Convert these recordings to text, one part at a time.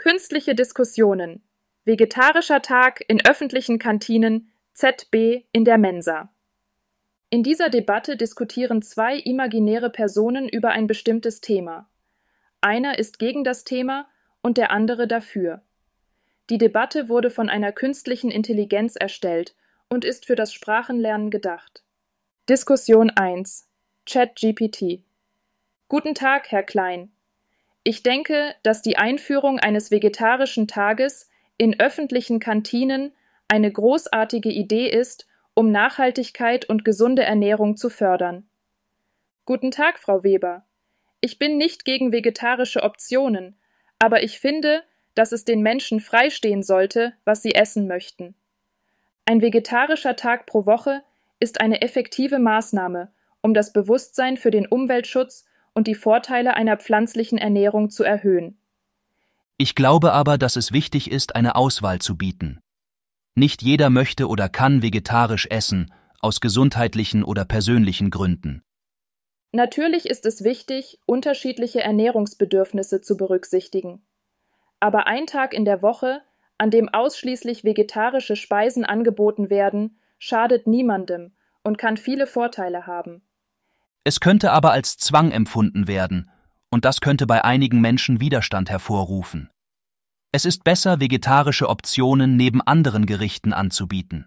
Künstliche Diskussionen. Vegetarischer Tag in öffentlichen Kantinen ZB in der Mensa. In dieser Debatte diskutieren zwei imaginäre Personen über ein bestimmtes Thema. Einer ist gegen das Thema und der andere dafür. Die Debatte wurde von einer künstlichen Intelligenz erstellt und ist für das Sprachenlernen gedacht. Diskussion 1 ChatGPT Guten Tag, Herr Klein. Ich denke, dass die Einführung eines vegetarischen Tages in öffentlichen Kantinen eine großartige Idee ist, um Nachhaltigkeit und gesunde Ernährung zu fördern. Guten Tag, Frau Weber. Ich bin nicht gegen vegetarische Optionen, aber ich finde, dass es den Menschen freistehen sollte, was sie essen möchten. Ein vegetarischer Tag pro Woche ist eine effektive Maßnahme, um das Bewusstsein für den Umweltschutz und die Vorteile einer pflanzlichen Ernährung zu erhöhen. Ich glaube aber, dass es wichtig ist, eine Auswahl zu bieten. Nicht jeder möchte oder kann vegetarisch essen, aus gesundheitlichen oder persönlichen Gründen. Natürlich ist es wichtig, unterschiedliche Ernährungsbedürfnisse zu berücksichtigen. Aber ein Tag in der Woche, an dem ausschließlich vegetarische Speisen angeboten werden, schadet niemandem und kann viele Vorteile haben. Es könnte aber als Zwang empfunden werden, und das könnte bei einigen Menschen Widerstand hervorrufen. Es ist besser, vegetarische Optionen neben anderen Gerichten anzubieten.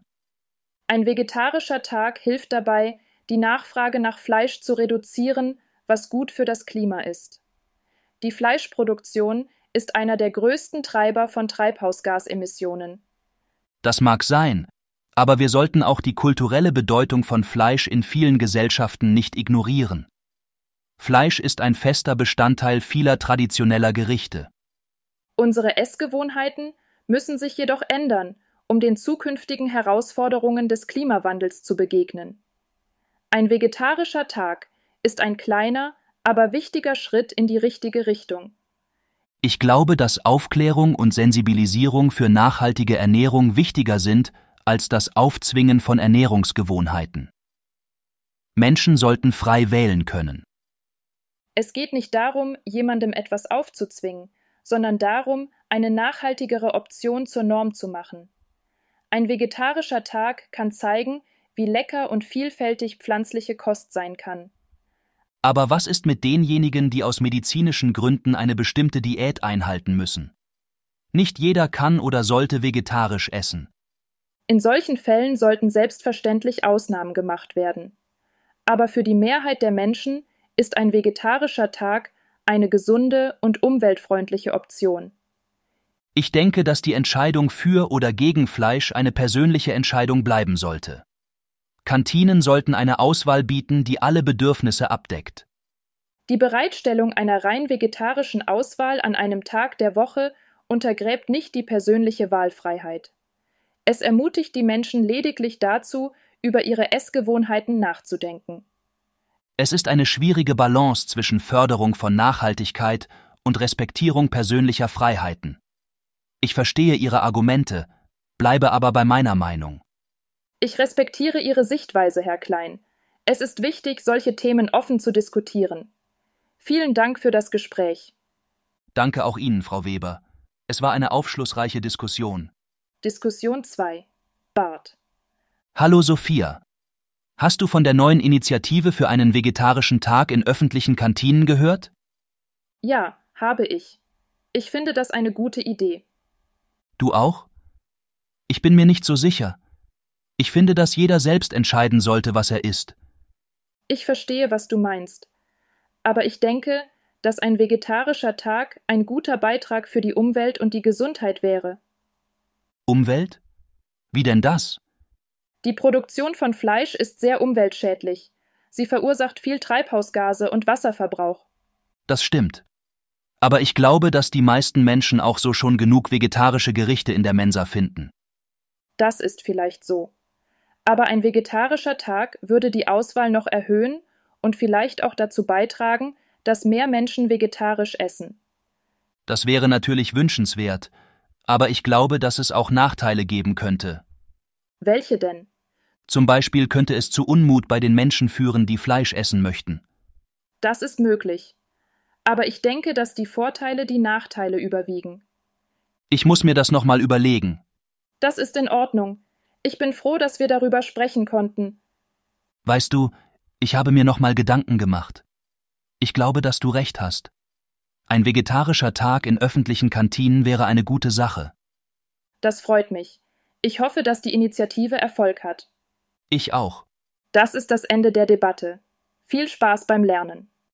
Ein vegetarischer Tag hilft dabei, die Nachfrage nach Fleisch zu reduzieren, was gut für das Klima ist. Die Fleischproduktion ist einer der größten Treiber von Treibhausgasemissionen. Das mag sein, aber wir sollten auch die kulturelle Bedeutung von Fleisch in vielen Gesellschaften nicht ignorieren. Fleisch ist ein fester Bestandteil vieler traditioneller Gerichte. Unsere Essgewohnheiten müssen sich jedoch ändern, um den zukünftigen Herausforderungen des Klimawandels zu begegnen. Ein vegetarischer Tag ist ein kleiner, aber wichtiger Schritt in die richtige Richtung. Ich glaube, dass Aufklärung und Sensibilisierung für nachhaltige Ernährung wichtiger sind als das Aufzwingen von Ernährungsgewohnheiten. Menschen sollten frei wählen können. Es geht nicht darum, jemandem etwas aufzuzwingen, sondern darum, eine nachhaltigere Option zur Norm zu machen. Ein vegetarischer Tag kann zeigen, wie lecker und vielfältig pflanzliche Kost sein kann. Aber was ist mit denjenigen, die aus medizinischen Gründen eine bestimmte Diät einhalten müssen? Nicht jeder kann oder sollte vegetarisch essen. In solchen Fällen sollten selbstverständlich Ausnahmen gemacht werden. Aber für die Mehrheit der Menschen ist ein vegetarischer Tag eine gesunde und umweltfreundliche Option. Ich denke, dass die Entscheidung für oder gegen Fleisch eine persönliche Entscheidung bleiben sollte. Kantinen sollten eine Auswahl bieten, die alle Bedürfnisse abdeckt. Die Bereitstellung einer rein vegetarischen Auswahl an einem Tag der Woche untergräbt nicht die persönliche Wahlfreiheit. Es ermutigt die Menschen lediglich dazu, über ihre Essgewohnheiten nachzudenken. Es ist eine schwierige Balance zwischen Förderung von Nachhaltigkeit und Respektierung persönlicher Freiheiten. Ich verstehe Ihre Argumente, bleibe aber bei meiner Meinung. Ich respektiere Ihre Sichtweise, Herr Klein. Es ist wichtig, solche Themen offen zu diskutieren. Vielen Dank für das Gespräch. Danke auch Ihnen, Frau Weber. Es war eine aufschlussreiche Diskussion. Diskussion 2. Bart. Hallo Sophia. Hast du von der neuen Initiative für einen vegetarischen Tag in öffentlichen Kantinen gehört? Ja, habe ich. Ich finde das eine gute Idee. Du auch? Ich bin mir nicht so sicher. Ich finde, dass jeder selbst entscheiden sollte, was er isst. Ich verstehe, was du meinst. Aber ich denke, dass ein vegetarischer Tag ein guter Beitrag für die Umwelt und die Gesundheit wäre. Umwelt? Wie denn das? Die Produktion von Fleisch ist sehr umweltschädlich. Sie verursacht viel Treibhausgase und Wasserverbrauch. Das stimmt. Aber ich glaube, dass die meisten Menschen auch so schon genug vegetarische Gerichte in der Mensa finden. Das ist vielleicht so. Aber ein vegetarischer Tag würde die Auswahl noch erhöhen und vielleicht auch dazu beitragen, dass mehr Menschen vegetarisch essen. Das wäre natürlich wünschenswert, aber ich glaube, dass es auch Nachteile geben könnte. Welche denn? Zum Beispiel könnte es zu Unmut bei den Menschen führen, die Fleisch essen möchten. Das ist möglich. Aber ich denke, dass die Vorteile die Nachteile überwiegen. Ich muss mir das nochmal überlegen. Das ist in Ordnung. Ich bin froh, dass wir darüber sprechen konnten. Weißt du, ich habe mir nochmal Gedanken gemacht. Ich glaube, dass du recht hast. Ein vegetarischer Tag in öffentlichen Kantinen wäre eine gute Sache. Das freut mich. Ich hoffe, dass die Initiative Erfolg hat. Ich auch. Das ist das Ende der Debatte. Viel Spaß beim Lernen.